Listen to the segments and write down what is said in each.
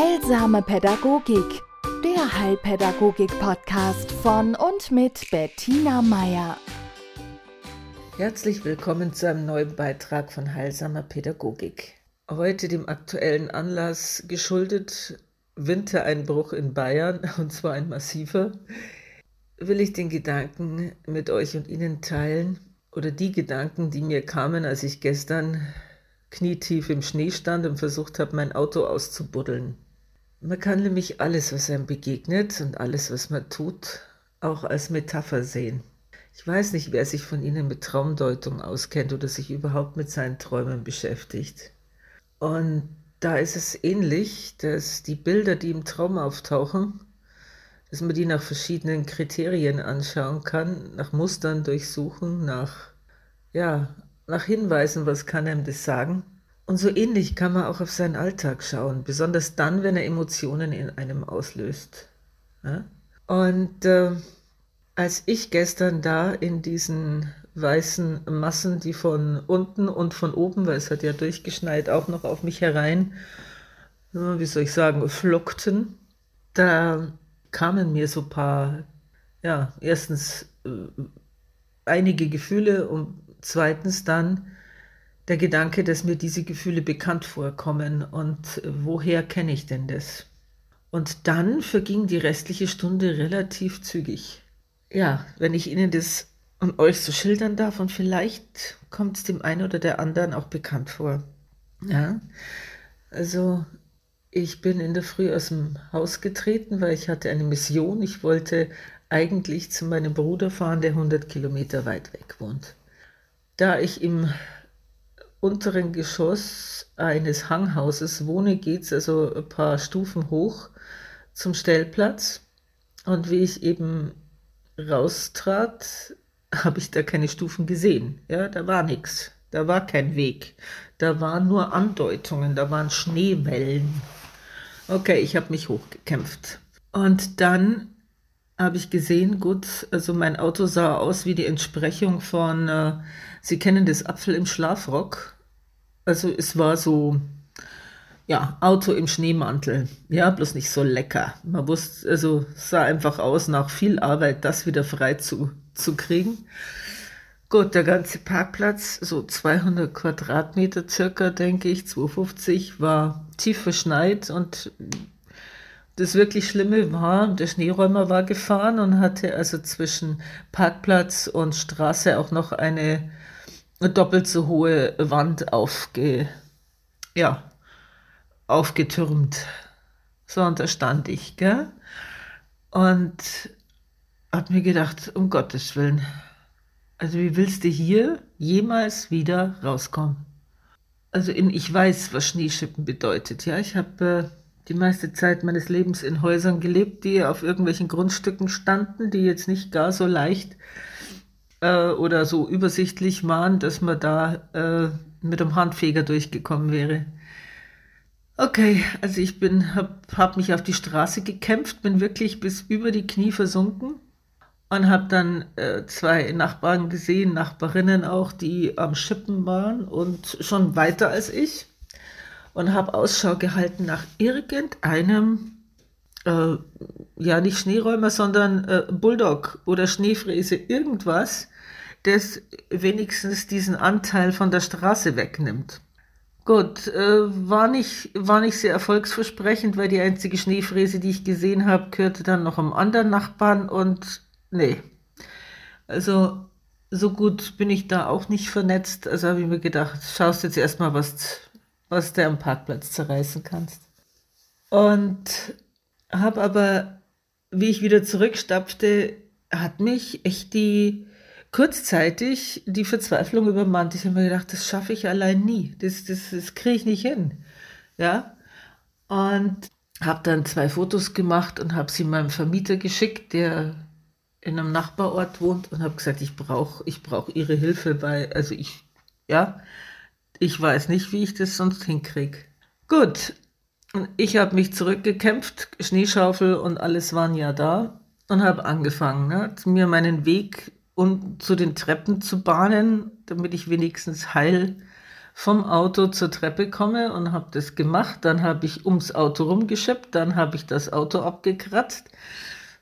Heilsame Pädagogik, der Heilpädagogik-Podcast von und mit Bettina Meier. Herzlich willkommen zu einem neuen Beitrag von Heilsamer Pädagogik. Heute dem aktuellen Anlass geschuldet Wintereinbruch in Bayern, und zwar ein massiver, will ich den Gedanken mit euch und Ihnen teilen oder die Gedanken, die mir kamen, als ich gestern knietief im Schnee stand und versucht habe, mein Auto auszubuddeln. Man kann nämlich alles, was einem begegnet und alles, was man tut, auch als Metapher sehen. Ich weiß nicht, wer sich von Ihnen mit Traumdeutung auskennt oder sich überhaupt mit seinen Träumen beschäftigt. Und da ist es ähnlich, dass die Bilder, die im Traum auftauchen, dass man die nach verschiedenen Kriterien anschauen kann, nach Mustern durchsuchen, nach, ja, nach Hinweisen, was kann einem das sagen. Und so ähnlich kann man auch auf seinen Alltag schauen, besonders dann, wenn er Emotionen in einem auslöst. Ja? Und äh, als ich gestern da in diesen weißen Massen, die von unten und von oben, weil es hat ja durchgeschneit, auch noch auf mich herein, wie soll ich sagen, flockten, da kamen mir so ein paar, ja, erstens äh, einige Gefühle und zweitens dann der Gedanke, dass mir diese Gefühle bekannt vorkommen und woher kenne ich denn das? Und dann verging die restliche Stunde relativ zügig. Ja, wenn ich Ihnen das und euch so schildern darf und vielleicht kommt es dem einen oder der anderen auch bekannt vor. Ja, also ich bin in der Früh aus dem Haus getreten, weil ich hatte eine Mission. Ich wollte eigentlich zu meinem Bruder fahren, der 100 Kilometer weit weg wohnt. Da ich im unteren Geschoss eines Hanghauses wohne, geht es also ein paar Stufen hoch zum Stellplatz. Und wie ich eben raustrat, habe ich da keine Stufen gesehen. Ja, da war nichts. Da war kein Weg. Da waren nur Andeutungen, da waren Schneewellen. Okay, ich habe mich hochgekämpft. Und dann habe ich gesehen, gut, also mein Auto sah aus wie die Entsprechung von, äh, Sie kennen das Apfel im Schlafrock. Also es war so, ja, Auto im Schneemantel. Ja, bloß nicht so lecker. Man wusste, also sah einfach aus nach viel Arbeit, das wieder frei zu, zu kriegen. Gut, der ganze Parkplatz, so 200 Quadratmeter circa, denke ich, 250, war tief verschneit und das wirklich Schlimme war, der Schneeräumer war gefahren und hatte also zwischen Parkplatz und Straße auch noch eine doppelt so hohe Wand aufge, ja, aufgetürmt. So, und da stand ich, gell? Und hab mir gedacht, um Gottes Willen, also wie willst du hier jemals wieder rauskommen? Also in, ich weiß, was Schneeschippen bedeutet. Ja, ich habe äh, die meiste Zeit meines Lebens in Häusern gelebt, die auf irgendwelchen Grundstücken standen, die jetzt nicht gar so leicht äh, oder so übersichtlich waren, dass man da äh, mit dem Handfeger durchgekommen wäre. Okay, also ich bin, habe hab mich auf die Straße gekämpft, bin wirklich bis über die Knie versunken und habe dann äh, zwei Nachbarn gesehen, Nachbarinnen auch, die am Schippen waren und schon weiter als ich und habe Ausschau gehalten nach irgendeinem, äh, ja nicht Schneeräumer, sondern äh, Bulldog oder Schneefräse, irgendwas, das wenigstens diesen Anteil von der Straße wegnimmt. Gut, äh, war, nicht, war nicht sehr erfolgsversprechend, weil die einzige Schneefräse, die ich gesehen habe, gehörte dann noch einem anderen Nachbarn und nee. Also so gut bin ich da auch nicht vernetzt. Also habe ich mir gedacht, schaust jetzt erstmal, was, was du am Parkplatz zerreißen kannst. Und habe aber, wie ich wieder zurückstapfte, hat mich echt die kurzzeitig die Verzweiflung übermannt. Ich habe mir gedacht, das schaffe ich allein nie. Das, das, das kriege ich nicht hin. Ja. Und habe dann zwei Fotos gemacht und habe sie meinem Vermieter geschickt, der in einem Nachbarort wohnt und habe gesagt, ich brauche ich brauch ihre Hilfe bei, also ich, ja, ich weiß nicht, wie ich das sonst hinkriege. Gut, ich habe mich zurückgekämpft, Schneeschaufel und alles waren ja da und habe angefangen, ne, mir meinen Weg und zu den Treppen zu bahnen, damit ich wenigstens heil vom Auto zur Treppe komme und habe das gemacht. Dann habe ich ums Auto rumgeschippt, dann habe ich das Auto abgekratzt.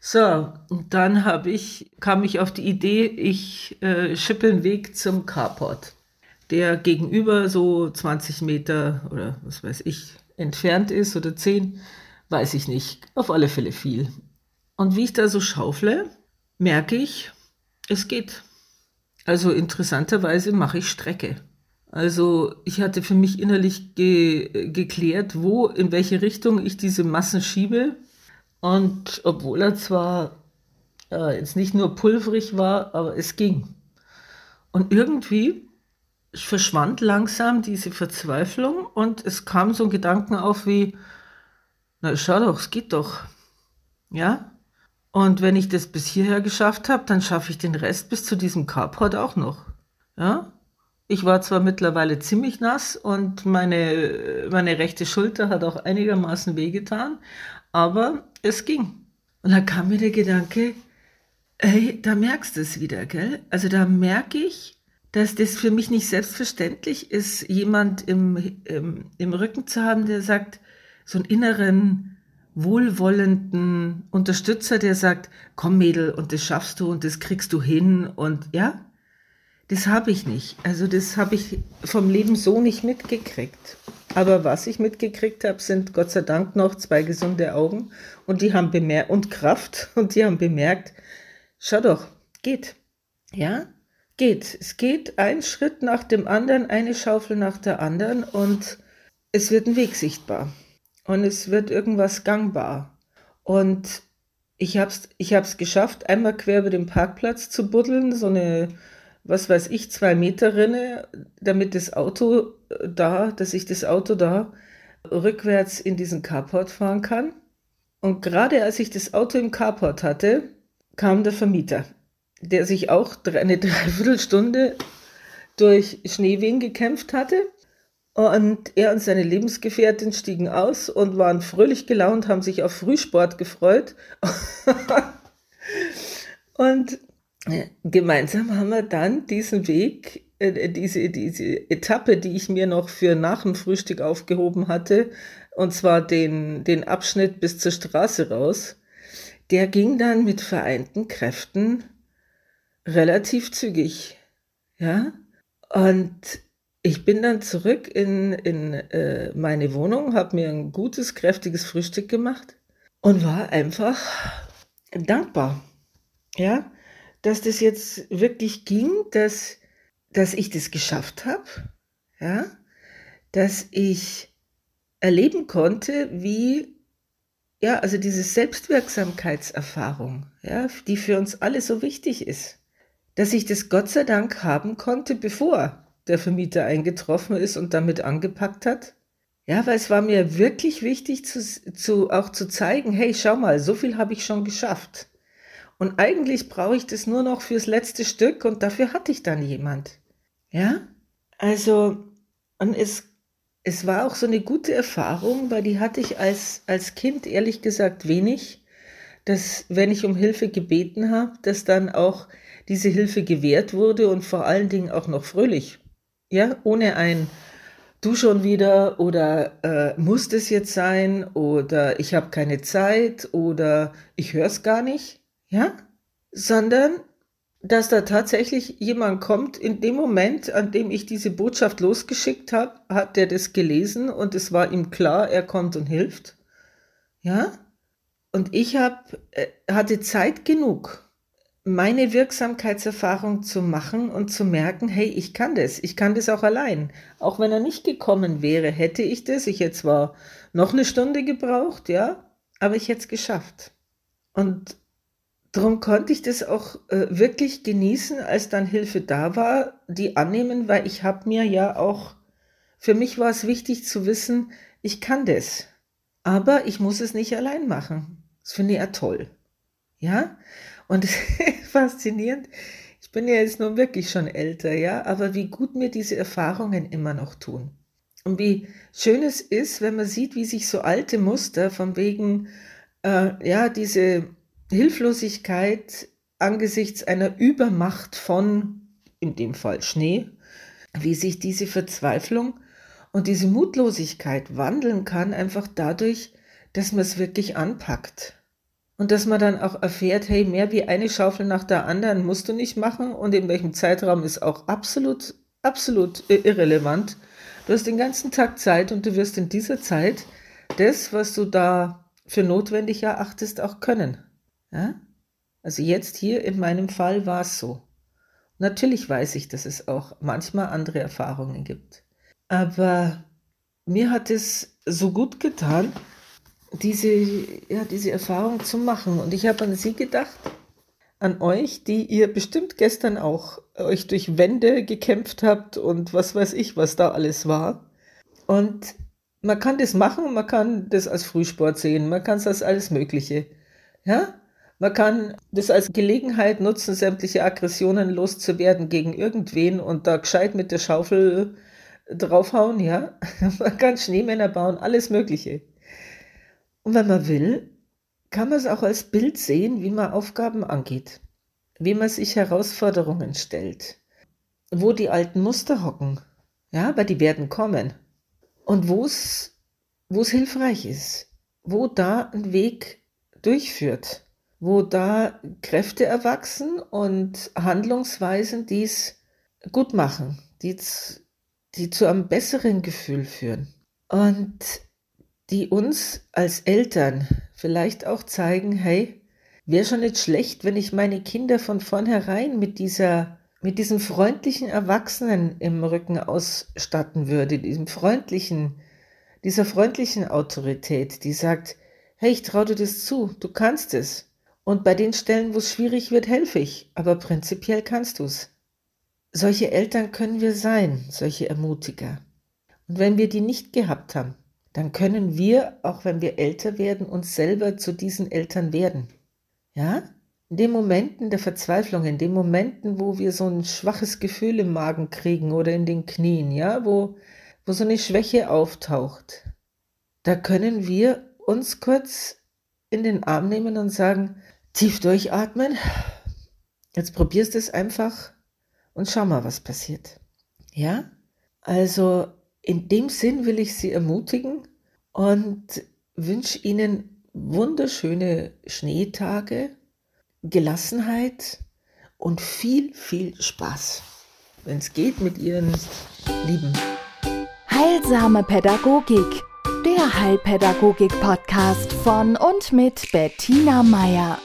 So, dann habe ich, kam ich auf die Idee, ich äh, schippe einen Weg zum Carport, der gegenüber so 20 Meter oder was weiß ich entfernt ist oder 10, weiß ich nicht. Auf alle Fälle viel. Und wie ich da so schaufle, merke ich, es geht. Also interessanterweise mache ich Strecke. Also ich hatte für mich innerlich ge geklärt, wo, in welche Richtung ich diese Massen schiebe. Und obwohl er zwar äh, jetzt nicht nur pulverig war, aber es ging. Und irgendwie verschwand langsam diese Verzweiflung und es kam so ein Gedanken auf wie, na schau doch, es geht doch. Ja? Und wenn ich das bis hierher geschafft habe, dann schaffe ich den Rest bis zu diesem Carport auch noch. Ja? Ich war zwar mittlerweile ziemlich nass und meine, meine rechte Schulter hat auch einigermaßen wehgetan, aber es ging. Und da kam mir der Gedanke, hey, da merkst du es wieder, gell? Also da merke ich, dass das für mich nicht selbstverständlich ist, jemand im, im, im Rücken zu haben, der sagt, so einen inneren, wohlwollenden Unterstützer, der sagt, komm Mädel, und das schaffst du und das kriegst du hin und ja, das habe ich nicht. Also das habe ich vom Leben so nicht mitgekriegt. Aber was ich mitgekriegt habe, sind Gott sei Dank noch zwei gesunde Augen und die haben bemerkt und Kraft und die haben bemerkt, schau doch, geht. Ja, geht. Es geht ein Schritt nach dem anderen, eine Schaufel nach der anderen und es wird ein Weg sichtbar und es wird irgendwas gangbar. Und ich habe es ich hab's geschafft, einmal quer über den Parkplatz zu buddeln, so eine was weiß ich, zwei Meter Rinne, damit das Auto äh, da, dass ich das Auto da rückwärts in diesen Carport fahren kann. Und gerade als ich das Auto im Carport hatte, kam der Vermieter, der sich auch eine Dreiviertelstunde durch Schneewehen gekämpft hatte. Und er und seine Lebensgefährtin stiegen aus und waren fröhlich gelaunt, haben sich auf Frühsport gefreut. und gemeinsam haben wir dann diesen Weg, äh, diese, diese Etappe, die ich mir noch für nach dem Frühstück aufgehoben hatte, und zwar den, den Abschnitt bis zur Straße raus, der ging dann mit vereinten Kräften relativ zügig. Ja, und ich bin dann zurück in, in äh, meine Wohnung, habe mir ein gutes, kräftiges Frühstück gemacht und war einfach dankbar. Ja, dass das jetzt wirklich ging, dass, dass ich das geschafft habe, ja, dass ich erleben konnte, wie, ja, also diese Selbstwirksamkeitserfahrung, ja, die für uns alle so wichtig ist, dass ich das Gott sei Dank haben konnte, bevor der Vermieter eingetroffen ist und damit angepackt hat. Ja, weil es war mir wirklich wichtig, zu, zu, auch zu zeigen, hey, schau mal, so viel habe ich schon geschafft. Und eigentlich brauche ich das nur noch fürs letzte Stück und dafür hatte ich dann jemand. Ja? Also, und es, es war auch so eine gute Erfahrung, weil die hatte ich als, als Kind ehrlich gesagt wenig, dass wenn ich um Hilfe gebeten habe, dass dann auch diese Hilfe gewährt wurde und vor allen Dingen auch noch fröhlich. Ja, ohne ein Du schon wieder oder äh, muss das jetzt sein oder ich habe keine Zeit oder ich höre es gar nicht ja, sondern dass da tatsächlich jemand kommt, in dem Moment, an dem ich diese Botschaft losgeschickt habe, hat der das gelesen und es war ihm klar, er kommt und hilft. Ja? Und ich hab, äh, hatte Zeit genug, meine Wirksamkeitserfahrung zu machen und zu merken, hey, ich kann das, ich kann das auch allein. Auch wenn er nicht gekommen wäre, hätte ich das. Ich hätte zwar noch eine Stunde gebraucht, ja, aber ich hätte es geschafft. Und Darum konnte ich das auch äh, wirklich genießen, als dann Hilfe da war, die annehmen, weil ich habe mir ja auch, für mich war es wichtig zu wissen, ich kann das, aber ich muss es nicht allein machen. Das finde ich ja toll. Ja, und faszinierend, ich bin ja jetzt nun wirklich schon älter, ja, aber wie gut mir diese Erfahrungen immer noch tun. Und wie schön es ist, wenn man sieht, wie sich so alte Muster von wegen, äh, ja, diese Hilflosigkeit angesichts einer Übermacht von, in dem Fall Schnee, wie sich diese Verzweiflung und diese Mutlosigkeit wandeln kann, einfach dadurch, dass man es wirklich anpackt. Und dass man dann auch erfährt, hey, mehr wie eine Schaufel nach der anderen musst du nicht machen und in welchem Zeitraum ist auch absolut, absolut irrelevant. Du hast den ganzen Tag Zeit und du wirst in dieser Zeit das, was du da für notwendig erachtest, auch können. Ja? Also jetzt hier in meinem Fall war es so. Natürlich weiß ich, dass es auch manchmal andere Erfahrungen gibt. Aber mir hat es so gut getan, diese, ja, diese Erfahrung zu machen. Und ich habe an Sie gedacht, an euch, die ihr bestimmt gestern auch euch durch Wände gekämpft habt und was weiß ich, was da alles war. Und man kann das machen, man kann das als Frühsport sehen, man kann es als alles Mögliche. Ja? Man kann das als Gelegenheit nutzen, sämtliche Aggressionen loszuwerden gegen irgendwen und da gescheit mit der Schaufel draufhauen, ja. Man kann Schneemänner bauen, alles Mögliche. Und wenn man will, kann man es auch als Bild sehen, wie man Aufgaben angeht, wie man sich Herausforderungen stellt, wo die alten Muster hocken, ja, weil die werden kommen. Und wo es hilfreich ist, wo da ein Weg durchführt, wo da Kräfte erwachsen und Handlungsweisen, die es gut machen, die, die zu einem besseren Gefühl führen. Und die uns als Eltern vielleicht auch zeigen, hey, wäre schon nicht schlecht, wenn ich meine Kinder von vornherein mit dieser mit diesem freundlichen Erwachsenen im Rücken ausstatten würde, diesem freundlichen, dieser freundlichen Autorität, die sagt, hey, ich traue dir das zu, du kannst es. Und bei den Stellen, wo es schwierig wird, helfe ich, aber prinzipiell kannst du es. Solche Eltern können wir sein, solche Ermutiger. Und wenn wir die nicht gehabt haben, dann können wir, auch wenn wir älter werden, uns selber zu diesen Eltern werden. Ja? in den Momenten der Verzweiflung, in den Momenten, wo wir so ein schwaches Gefühl im Magen kriegen oder in den Knien, ja, wo, wo so eine Schwäche auftaucht, da können wir uns kurz in den Arm nehmen und sagen, tief durchatmen, jetzt probierst es einfach und schau mal, was passiert. Ja? Also in dem Sinn will ich Sie ermutigen und wünsche Ihnen wunderschöne Schneetage Gelassenheit und viel, viel Spaß, wenn es geht mit Ihren Lieben. Heilsame Pädagogik, der Heilpädagogik-Podcast von und mit Bettina Meier.